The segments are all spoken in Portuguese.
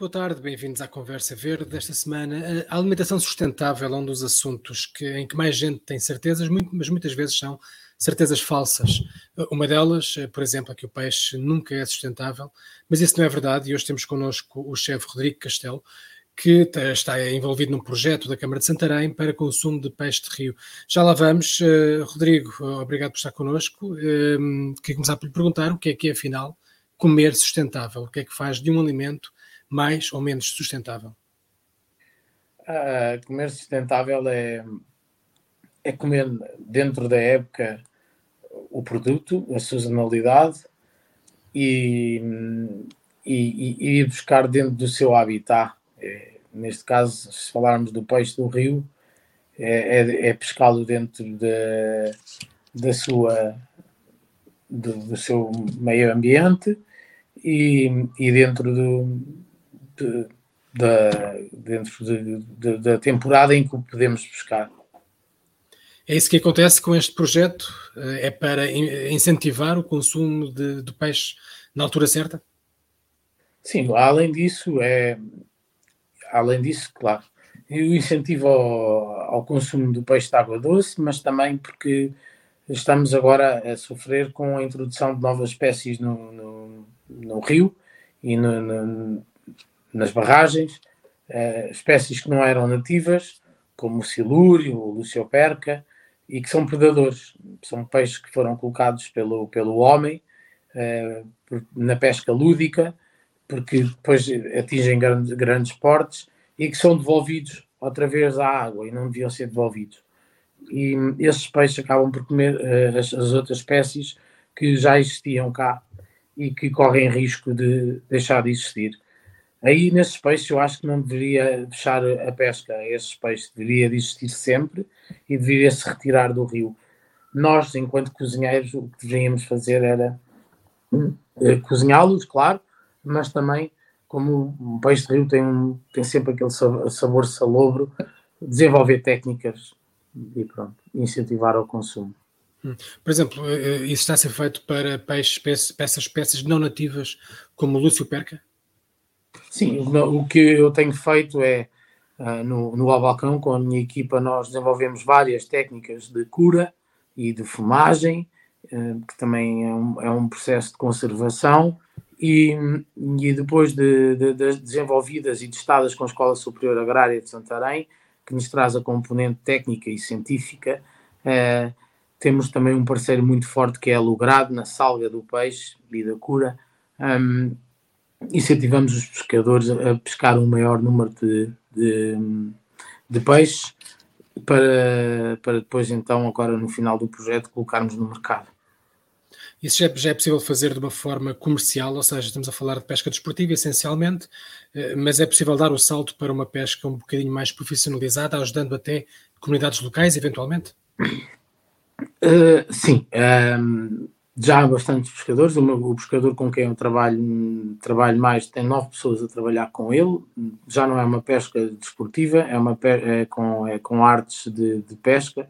Boa tarde, bem-vindos à Conversa Verde desta semana. A alimentação sustentável é um dos assuntos que, em que mais gente tem certezas, mas muitas vezes são certezas falsas. Uma delas, por exemplo, é que o peixe nunca é sustentável, mas isso não é verdade e hoje temos connosco o chefe Rodrigo Castelo, que está envolvido num projeto da Câmara de Santarém para consumo de peixe de rio. Já lá vamos. Rodrigo, obrigado por estar connosco. Queria começar por lhe perguntar o que é que é, afinal, comer sustentável? O que é que faz de um alimento mais ou menos sustentável? Uh, comer sustentável é, é comer dentro da época o produto, a sazonalidade e, e, e, ir buscar dentro do seu habitat. É, neste caso, se falarmos do peixe do rio, é, é, é pescá-lo dentro da, da sua, do, do, seu meio ambiente e, e dentro do, de, da, dentro de, de, da temporada em que o podemos pescar. É isso que acontece com este projeto? Eh, é para incentivar o consumo de, de peixe na altura certa? Sim, além disso, é além disso, claro, o incentivo ao, ao, consumo do peixe de água doce, mas também porque estamos agora a sofrer com a introdução de novas espécies no, no, no rio e no, no, nas barragens, uh, espécies que não eram nativas, como o silúrio, o lucioperca, e que são predadores. São peixes que foram colocados pelo, pelo homem uh, na pesca lúdica, porque depois atingem grandes, grandes portes e que são devolvidos outra vez à água e não deviam ser devolvidos. E esses peixes acabam por comer uh, as, as outras espécies que já existiam cá e que correm risco de deixar de existir. Aí nesses peixes eu acho que não deveria fechar a pesca esses peixes, deveria de existir sempre e deveria se retirar do rio. Nós, enquanto cozinheiros, o que deveríamos fazer era eh, cozinhá-los, claro, mas também, como o peixe de rio tem, tem sempre aquele sabor salobro, desenvolver técnicas e pronto, incentivar o consumo. Hum. Por exemplo, eh, eh, isso está a ser feito para peixes, peças, peças não nativas como o Lúcio Perca? Sim, o que eu tenho feito é uh, no, no Albalcão, com a minha equipa, nós desenvolvemos várias técnicas de cura e de fumagem, uh, que também é um, é um, processo de conservação, e, e depois de, de, de, desenvolvidas e testadas com a Escola Superior Agrária de Santarém, que nos traz a componente técnica e científica, uh, temos também um parceiro muito forte que é a Logrado, na salga do peixe e da cura. Um, incentivamos os pescadores a pescar um maior número de, de, de peixes para, para depois então agora no final do projeto colocarmos no mercado. Isso já é, já é, possível fazer de uma forma comercial, ou seja, estamos a falar de pesca desportiva essencialmente, eh, mas é possível dar o salto para uma pesca um bocadinho mais profissionalizada, ajudando até comunidades locais, eventualmente? Uh, sim. Um, já há bastantes pescadores. O, meu, o, pescador com quem eu trabalho, trabalho mais tem nove pessoas a trabalhar com ele. Já não é uma pesca desportiva, é, uma, é com, é com artes de, de pesca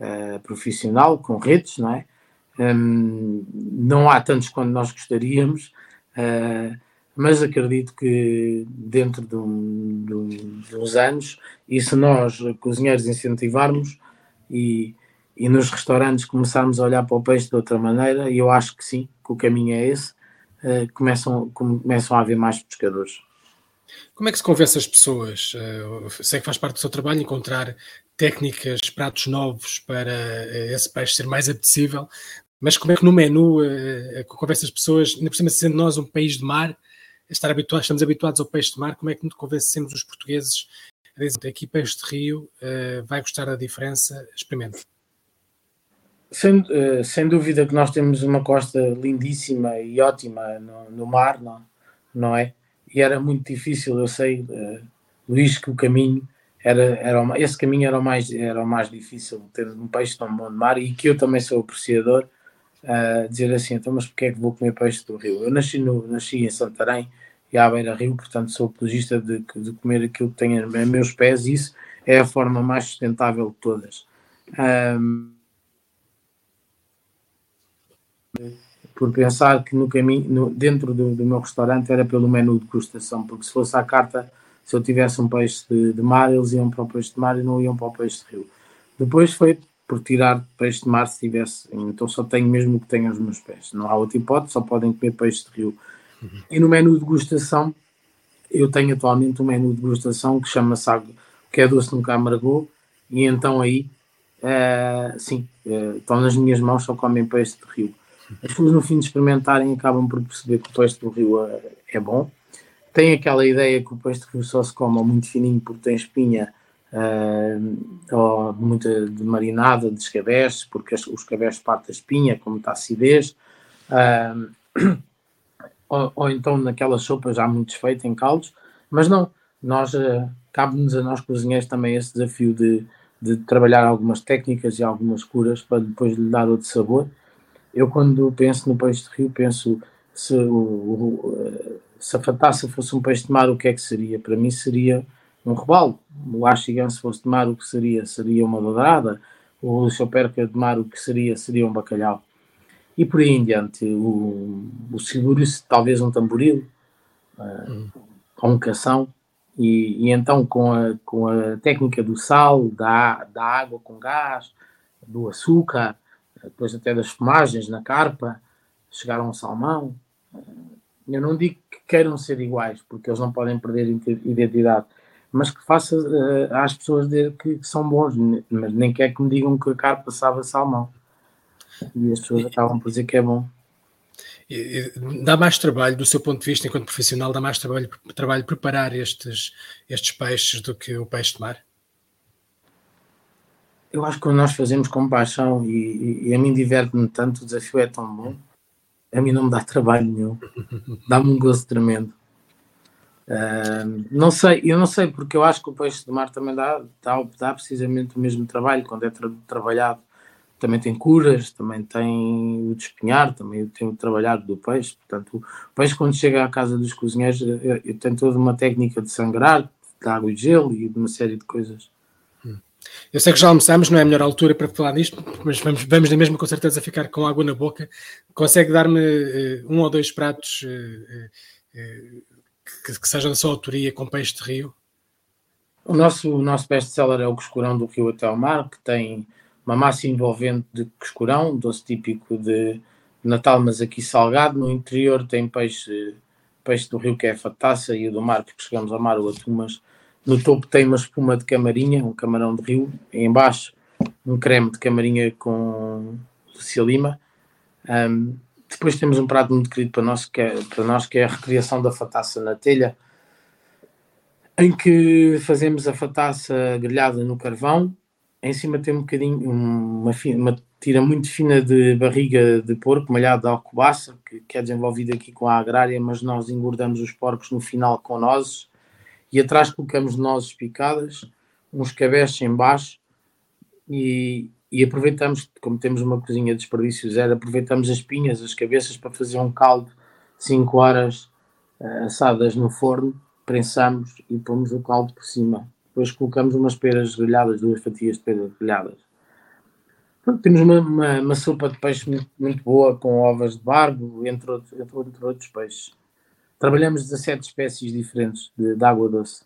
uh, profissional, com redes, não é? Um, não há tantos quanto nós gostaríamos, uh, mas acredito que dentro de, um, de, um, de uns anos, e se nós, cozinheiros, incentivarmos e e nos restaurantes começarmos a olhar para o peixe de outra maneira, e eu acho que sim, que o caminho é esse, uh, começam, começam a haver mais pescadores. Como é que se convence as pessoas? Uh, sei que faz parte do seu trabalho encontrar técnicas, pratos novos para esse peixe ser mais apetecível, mas como é que no menu uh, convence as pessoas, ainda por cima sendo nós um país de mar, estar habituados, estamos habituados ao peixe de mar, como é que convencemos os portugueses a dizer aqui peixe de rio, vai gostar da diferença, experimente. Sem, uh, sem dúvida que nós temos uma costa lindíssima e ótima no, no mar, não, não é? E era muito difícil, eu sei, uh, Luís, que o caminho era, era esse caminho era o mais era o mais difícil ter um peixe tão bom de mar e que eu também sou apreciador dizer assim então mas porque é que vou comer peixe do rio eu nasci no nasci em Santarém e à beira rio portanto sou apologista de, de comer aquilo que tem a meus pés e isso é a forma mais sustentável de todas Um, por pensar que no caminho, no, dentro do, do, meu restaurante era pelo menu de degustação, porque se fosse à carta, se eu tivesse um peixe de, de, mar, eles iam para o peixe de mar e não iam para o peixe de rio. Depois foi por tirar peixe de mar se tivesse, então só tenho mesmo o que tenho aos meus pés. Não há outra hipótese, só podem comer peixe de rio. Uhum. E no menu de degustação, eu tenho atualmente um menu de degustação que chama-se que é doce nunca amargou, e então aí, uh, sim, uh, estão nas minhas mãos, só comem peixe de rio. As pessoas, no fim de experimentarem, acabam por perceber que o peixe do rio é, é bom. Tem aquela ideia que o peixe de rio só se come muito fininho porque tem espinha, uh, ou muita de marinada de escabeches, porque os escabeches partem da espinha, como está a acidez. Uh, ou, ou, então naquela sopa já muito desfeita em caldos, mas não, nós uh, cabe-nos a nós cozinheiros também esse desafio de, de trabalhar algumas técnicas e algumas curas para depois lhe dar outro sabor eu, quando penso no peixe de rio, penso se, o, o, se a fataça fosse um peixe de mar, o que é que seria? Para mim, seria um robalo. O axigão, se fosse de mar, o que seria? Seria uma dourada. O choperca de mar, o que seria? Seria um bacalhau. E por aí em diante, o, o silúrio, talvez um tamboril, uh, ou um cação. E, e, então, com a, com a técnica do sal, da, da água com gás, do açúcar, depois até das fumagens na carpa, chegaram ao salmão. Eu não digo que queiram ser iguais, porque eles não podem perder identidade, mas que faça uh, às pessoas dizer que, que, são bons, mas nem quer que me digam que a carpa sabe salmão. E as pessoas acabam por dizer que é bom. Dá mais trabalho, do seu ponto de vista, enquanto profissional, dá mais trabalho, trabalho preparar estes, estes peixes do que o peixe de mar? eu acho que quando nós fazemos com paixão e, e a mim diverte-me tanto, o desafio é tão bom, a mim não me dá trabalho nenhum, dá-me um gozo tremendo. Não sei, eu não sei, porque eu acho que o peixe de mar também dá, dá, dá precisamente o mesmo trabalho quando é tra trabalhado. Também tem curas, também tem o despenhar, também tem o trabalhado do peixe. Portanto, o peixe, quando chega à casa dos cozinheiros, tenho toda uma técnica de sangrar, de água e gelo e de uma série de coisas eu sei que já almoçamos, não é a melhor altura para falar disto, mas vamos, vamos na mesma com certeza ficar com água na boca. Consegue dar-me uh, um ou dois pratos uh, uh, que, que, sejam da sua autoria com peixe de rio? O nosso, o nosso best-seller é o coscurão do Rio até ao mar, que tem uma massa envolvente de coscurão, doce típico de Natal, mas aqui salgado. No interior tem peixe, peixe do rio que é a fataça e o do mar, porque chegamos ao mar, o atum, mas no topo tem uma espuma de camarinha, um camarão de rio. Embaixo um creme de camarinha com Lucia Lima. Um, depois temos um prato muito querido para nós, que é, para nós, que é a recriação da fataça na telha, em que fazemos a fataça grelhada no carvão. Em cima tem um bocadinho, uma, uma tira muito fina de barriga de porco, malhado de alcobaça, que, que é desenvolvida aqui com a agrária, mas nós engordamos os porcos no final com nozes e atrás colocamos nozes picadas, uns cabeços em baixo e, e, aproveitamos, como temos uma cozinha de desperdício zero, aproveitamos as pinhas, as cabeças para fazer um caldo 5 horas uh, assadas no forno, prensamos e pomos o caldo por cima. Depois colocamos umas peras grelhadas, duas fatias de peras grelhadas. temos uma, uma, uma, sopa de peixe muito, muito, boa com ovas de barbo, entre outros, entre, entre outros peixes. Trabalhamos 17 espécies diferentes de, de água doce.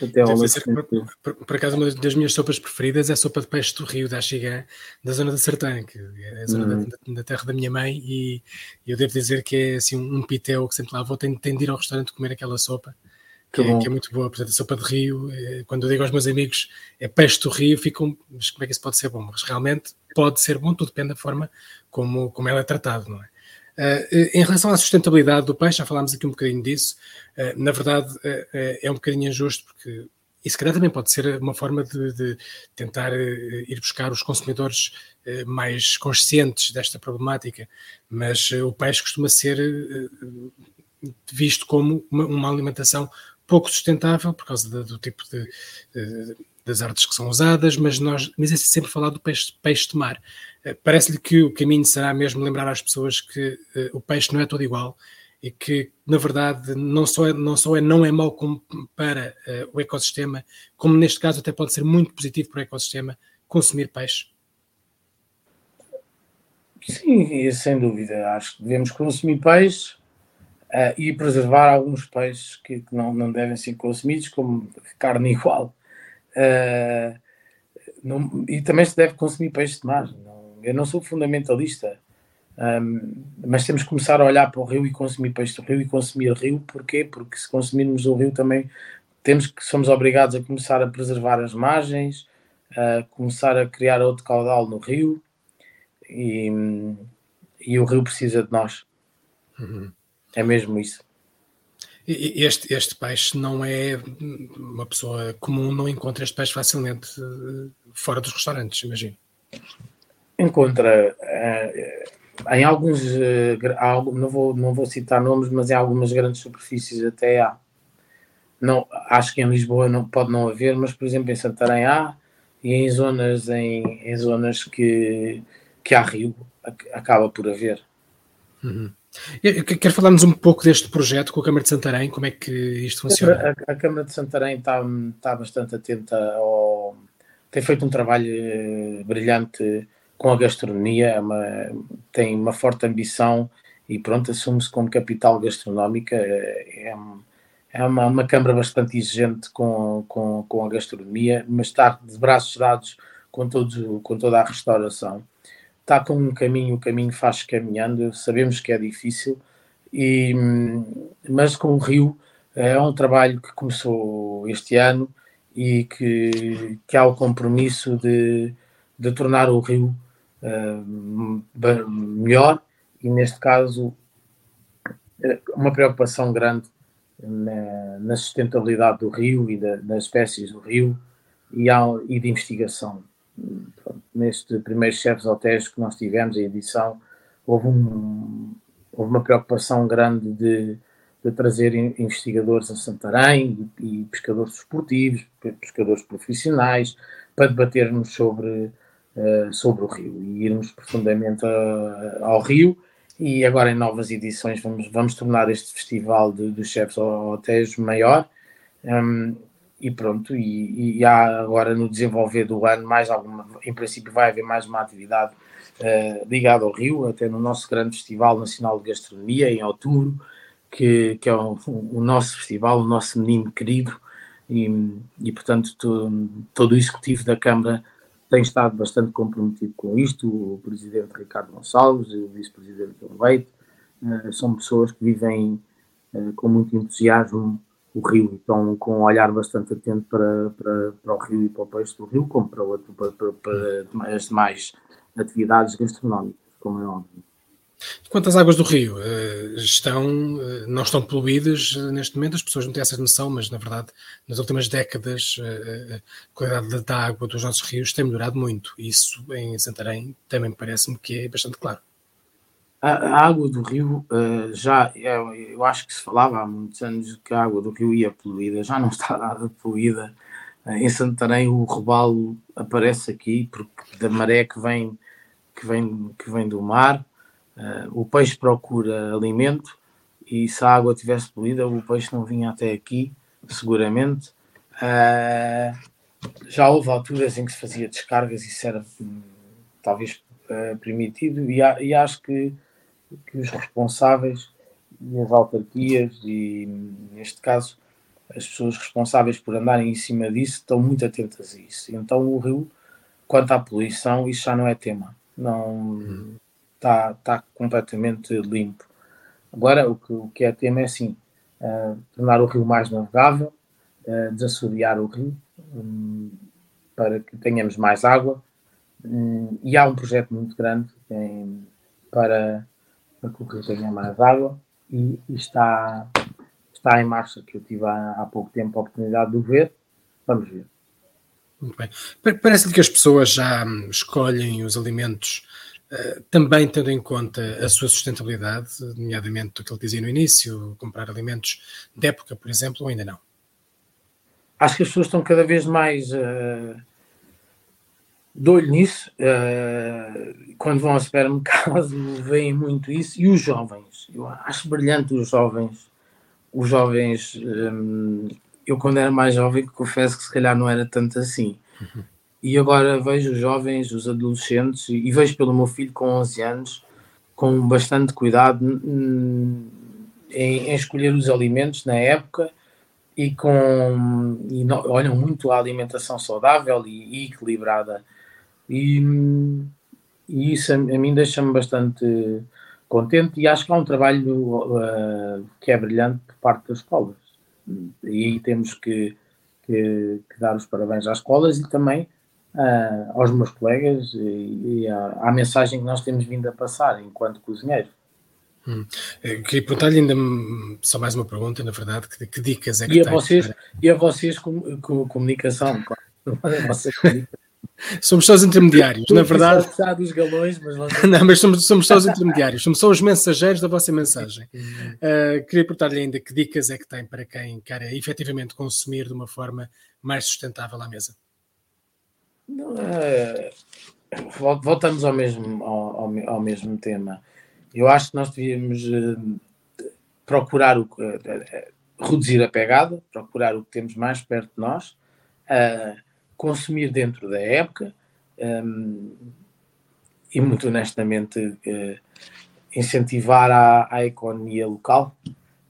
Até ao por, por, por, acaso, uma das minhas sopas preferidas é a sopa de peixe do rio da Axigã, da zona da Sertã, que é a zona uhum. da, da, terra da minha mãe, e, eu devo dizer que é assim um, um pitel que sempre lá vou, tenho, tenho de ir ao restaurante comer aquela sopa, que, é, que é, muito boa. Portanto, a sopa de rio, é, quando eu digo aos meus amigos é peixe do rio, ficam, mas como é que isso pode ser bom? Mas realmente pode ser bom, tudo depende da forma como, como ela é tratada, não é? Uh, em relação à sustentabilidade do peixe, já falámos aqui um bocadinho disso, uh, na verdade é um bocadinho injusto porque isso calhar também pode ser uma forma de, de tentar ir buscar os consumidores mais conscientes desta problemática, mas o peixe costuma ser visto como uma, uma, alimentação pouco sustentável por causa do, do tipo de, de, das artes que são usadas, mas nós mas é sempre falar do peixe, peixe de mar. Eh, parece-lhe que o caminho será mesmo lembrar às pessoas que uh, o peixe não é todo igual e que, na verdade, não só é, não, só é, não é mau para uh, o ecossistema, como neste caso até pode ser muito positivo para o ecossistema consumir peixe? Sim, sem dúvida. Acho que devemos consumir peixe uh, e preservar alguns peixes que, que, não, não devem ser consumidos, como carne igual. Uh, não, e também se deve consumir peixe de mar. Não, eu não sou fundamentalista, um, mas temos que começar a olhar para o rio e consumir peixe do rio e consumir rio. Porquê? Porque se consumirmos o rio também temos que somos obrigados a começar a preservar as margens, a começar a criar outro caudal no rio e, e o rio precisa de nós. Uhum. É mesmo isso. Este, este peixe não é uma pessoa comum, não encontra este peixe facilmente eh, fora dos restaurantes, imagino. Encontra uh, em alguns, uh, não, vou, não vou citar nomes, mas em algumas grandes superfícies até há. Não, acho que em Lisboa não, pode não haver, mas por exemplo em Santarém há, e em zonas, em, em zonas que, que há rio, acaba por haver. Uhum. Quero falar-nos um pouco deste projeto com a Câmara de Santarém, como é que isto funciona? A, a Câmara de Santarém está, está bastante atenta ao. tem feito um trabalho eh, brilhante com a gastronomia, é uma, tem uma forte ambição e pronto, assume-se como capital gastronómica. É, é, é uma, uma Câmara bastante exigente com, com, com a gastronomia, mas está de braços dados com, todo, com toda a restauração está com um caminho, o caminho faz caminhando, sabemos que é difícil, e, mas com o Rio é um trabalho que começou este ano e que, que há o compromisso de, de tornar o Rio uh, melhor e neste caso uma preocupação grande na, na sustentabilidade do rio e da, das espécies do rio e, há, e de investigação neste primeiro Chefes Hotéis que nós tivemos, a edição, houve, um, houve uma preocupação grande de, de trazer investigadores a Santarém e, e pescadores esportivos, pescadores profissionais, para debatermos sobre, uh, sobre o rio e irmos profundamente a, ao rio. E agora, em novas edições, vamos, vamos tornar este festival dos chefes hotéis maior. Um, e pronto, e, e, há agora no desenvolver do ano mais alguma, em princípio vai haver mais uma atividade uh, ligada ao Rio, até no nosso grande Festival Nacional de Gastronomia, em outubro, que, que é o, o nosso festival, o nosso menino querido, e, e portanto to, todo o executivo da Câmara tem estado bastante comprometido com isto, o Presidente Ricardo Gonçalves, o Vice-Presidente João Leite, uh, são pessoas que vivem uh, com muito entusiasmo o rio e estão com um olhar bastante atento para, para, para o rio e para o peixe do rio, como para, outro, para, para, para as demais atividades gastronómicas, como é óbvio. Quanto às águas do rio, eh, estão, eh, não estão poluídas eh, neste momento, as pessoas não têm essa noção, mas na verdade, nas últimas décadas, a qualidade da água dos nossos rios tem melhorado muito. Isso em Santarém também parece-me que é bastante claro. A, água do rio uh, já, eu, eu, acho que se falava há muitos anos que a água do rio ia poluída, já não está nada poluída. Uh, em Santarém o robalo aparece aqui porque da maré que vem, que vem, que vem do mar, uh, o peixe procura alimento e se a água tivesse poluída o peixe não vinha até aqui, seguramente. já houve alturas em que se fazia descargas e isso era hum, talvez permitido e, e acho que que os responsáveis e as autarquias e, neste caso, as pessoas responsáveis por andarem em cima disso estão muito atentas a isso. Então o rio, quanto à poluição, isso já não é tema. Não está, está completamente limpo. Agora o que, o que é tema é assim, uh, tornar o rio mais navegável, uh, desassorear o rio um, para que tenhamos mais água. Um, e há um projeto muito grande em, para para que o tenha mais água e, e, está, está em marcha, que eu tive há, há pouco tempo a oportunidade de o ver. Vamos ver. Muito bem. Parece-lhe que as pessoas já hum, escolhem os alimentos uh, também tendo em conta a sua sustentabilidade, nomeadamente o que ele dizia no início, comprar alimentos de época, por exemplo, ou ainda não? Acho que as pessoas estão cada vez mais uh, dou-lhe nisso. Uh, quando vão ao supermercado, veem muito isso. E os jovens, eu acho brilhante os jovens. Os jovens, um, eu quando era mais jovem, confesso que se calhar não era tanto assim. Uhum. e agora vejo os jovens, os adolescentes, e, e vejo pelo meu filho com 11 anos, com bastante cuidado em, em escolher os alimentos na época e com e não, olham muito a alimentação saudável e, e equilibrada e, e, isso a, a mim deixa-me bastante contente e acho que há um trabalho uh, que é brilhante por parte das escolas e aí temos que, que, que dar os parabéns às escolas e também uh, aos meus colegas e, e à, à, mensagem que nós temos vindo a passar enquanto cozinheiros. Hum. Eu queria perguntar-lhe ainda só mais uma pergunta, na verdade, que, que dicas é que e a vocês para... E a vocês com, com comunicação, claro. Somos só os intermediários, na verdade. dos galões, mas nós... não, mas somos, somos só os intermediários, somos só os mensageiros da vossa mensagem. Uh, queria perguntar-lhe ainda que dicas é que tem para quem quer efetivamente consumir de uma forma mais sustentável à mesa. É, voltamos ao mesmo, ao, ao, mesmo tema. Eu acho que nós devíamos uh, procurar o, uh, reduzir a pegada, procurar o que temos mais perto de nós, consumir dentro da época um, e, muito honestamente, incentivar a, a economia local,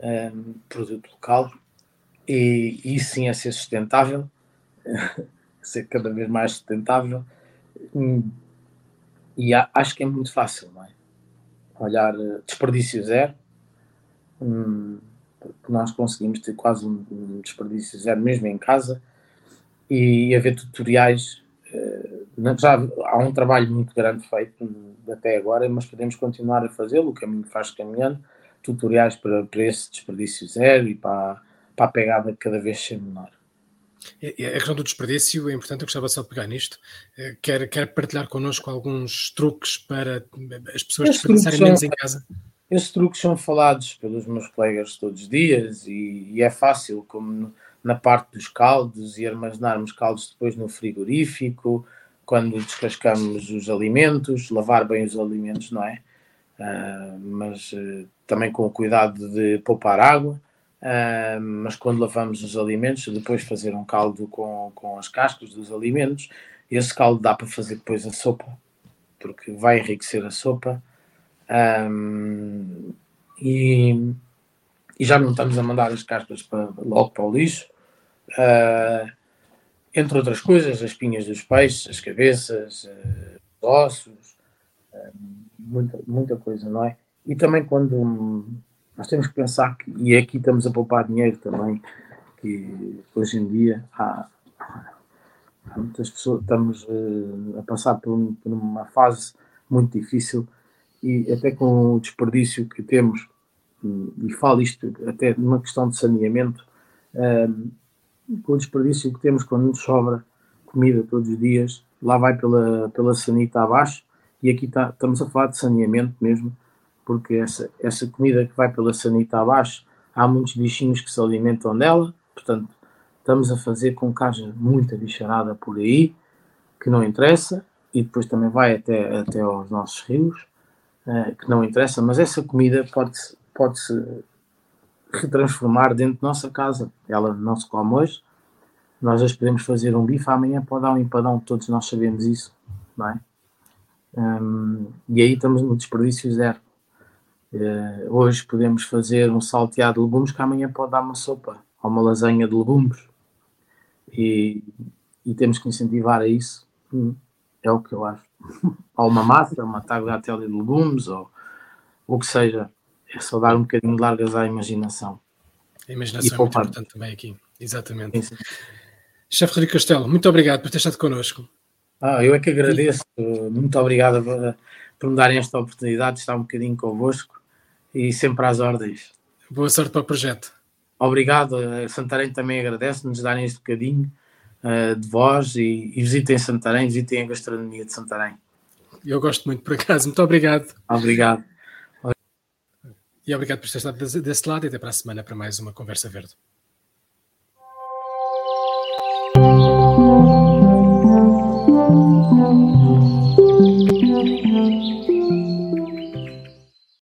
um, produto local, e, e sim é ser sustentável. ser cada vez mais sustentável. Hum, e acho que é muito fácil, não é? Olhar eh, desperdício zero, hum, nós conseguimos ter quase um desperdício zero mesmo em casa e haver tutoriais. Eh, já há um trabalho muito grande feito até agora, mas podemos continuar a fazê-lo, o caminho faz caminhando, tutoriais para, para esse desperdício zero e para, para a pegada cada vez ser menor. A questão do desperdício é importante, eu gostava só de pegar nisto. Eh, quer, quer partilhar connosco alguns truques para as pessoas Esses desperdiçarem menos em casa? Esses truques são falados pelos meus colegas todos os dias e, e é fácil, como na parte dos caldos e armazenarmos caldos depois no frigorífico, quando descascamos os alimentos, lavar bem os alimentos, não é? Uh, mas uh, também com o cuidado de poupar água. Uh, mas quando lavamos os alimentos, depois fazer um caldo com, com as cascas dos alimentos, esse caldo dá para fazer depois a sopa, porque vai enriquecer a sopa. Um, e, e, já não estamos a mandar as cascas para, logo para o lixo. Uh, entre outras coisas, as espinhas dos peixes, as cabeças, uh, os ossos, uh, muita, muita coisa, não é? E também quando nós temos que pensar que, e aqui estamos a poupar dinheiro também, que hoje em dia há, há muitas pessoas, estamos uh, a passar por, por, uma fase muito difícil e até com o desperdício que temos, e falo isto até numa questão de saneamento, uh, com o desperdício que temos quando nos sobra comida todos os dias, lá vai pela, pela sanita abaixo, e aqui tá, estamos a falar de saneamento mesmo, porque essa, essa comida que vai pela sanita abaixo, há muitos bichinhos que se alimentam dela, portanto, estamos a fazer com que haja muita bicharada por aí, que não interessa, e depois também vai até, até aos nossos rios, uh, que não interessa, mas essa comida pode-se pode -se retransformar dentro da nossa casa. Ela não se come hoje, nós hoje podemos fazer um bife, amanhã pode dar um empadão, todos nós sabemos isso, não é? Um, e aí estamos no desperdício zero. Uh, hoje podemos fazer um salteado de legumes que amanhã pode dar uma sopa ou uma lasanha de legumes. E, e temos que incentivar a isso. Hum, é o que eu acho. ou uma massa, uma tagliatelle de legumes, ou o que seja. É só dar um bocadinho de largas à imaginação. A imaginação é muito importante também aqui. Exatamente. Sim, sim. Chefe Rodrigo Castelo, muito obrigado por ter estado connosco. Ah, eu é que agradeço. Muito obrigado por me darem esta oportunidade de estar um bocadinho convosco e sempre às ordens. Boa sorte para o projeto. Obrigado. Santarém também agradece nos darem este bocadinho uh, de voz e, e, visitem Santarém, visitem a gastronomia de Santarém. Eu gosto muito, por acaso. Muito obrigado. Obrigado. E obrigado por ter estado desse lado e até para a semana para mais uma Conversa Verde.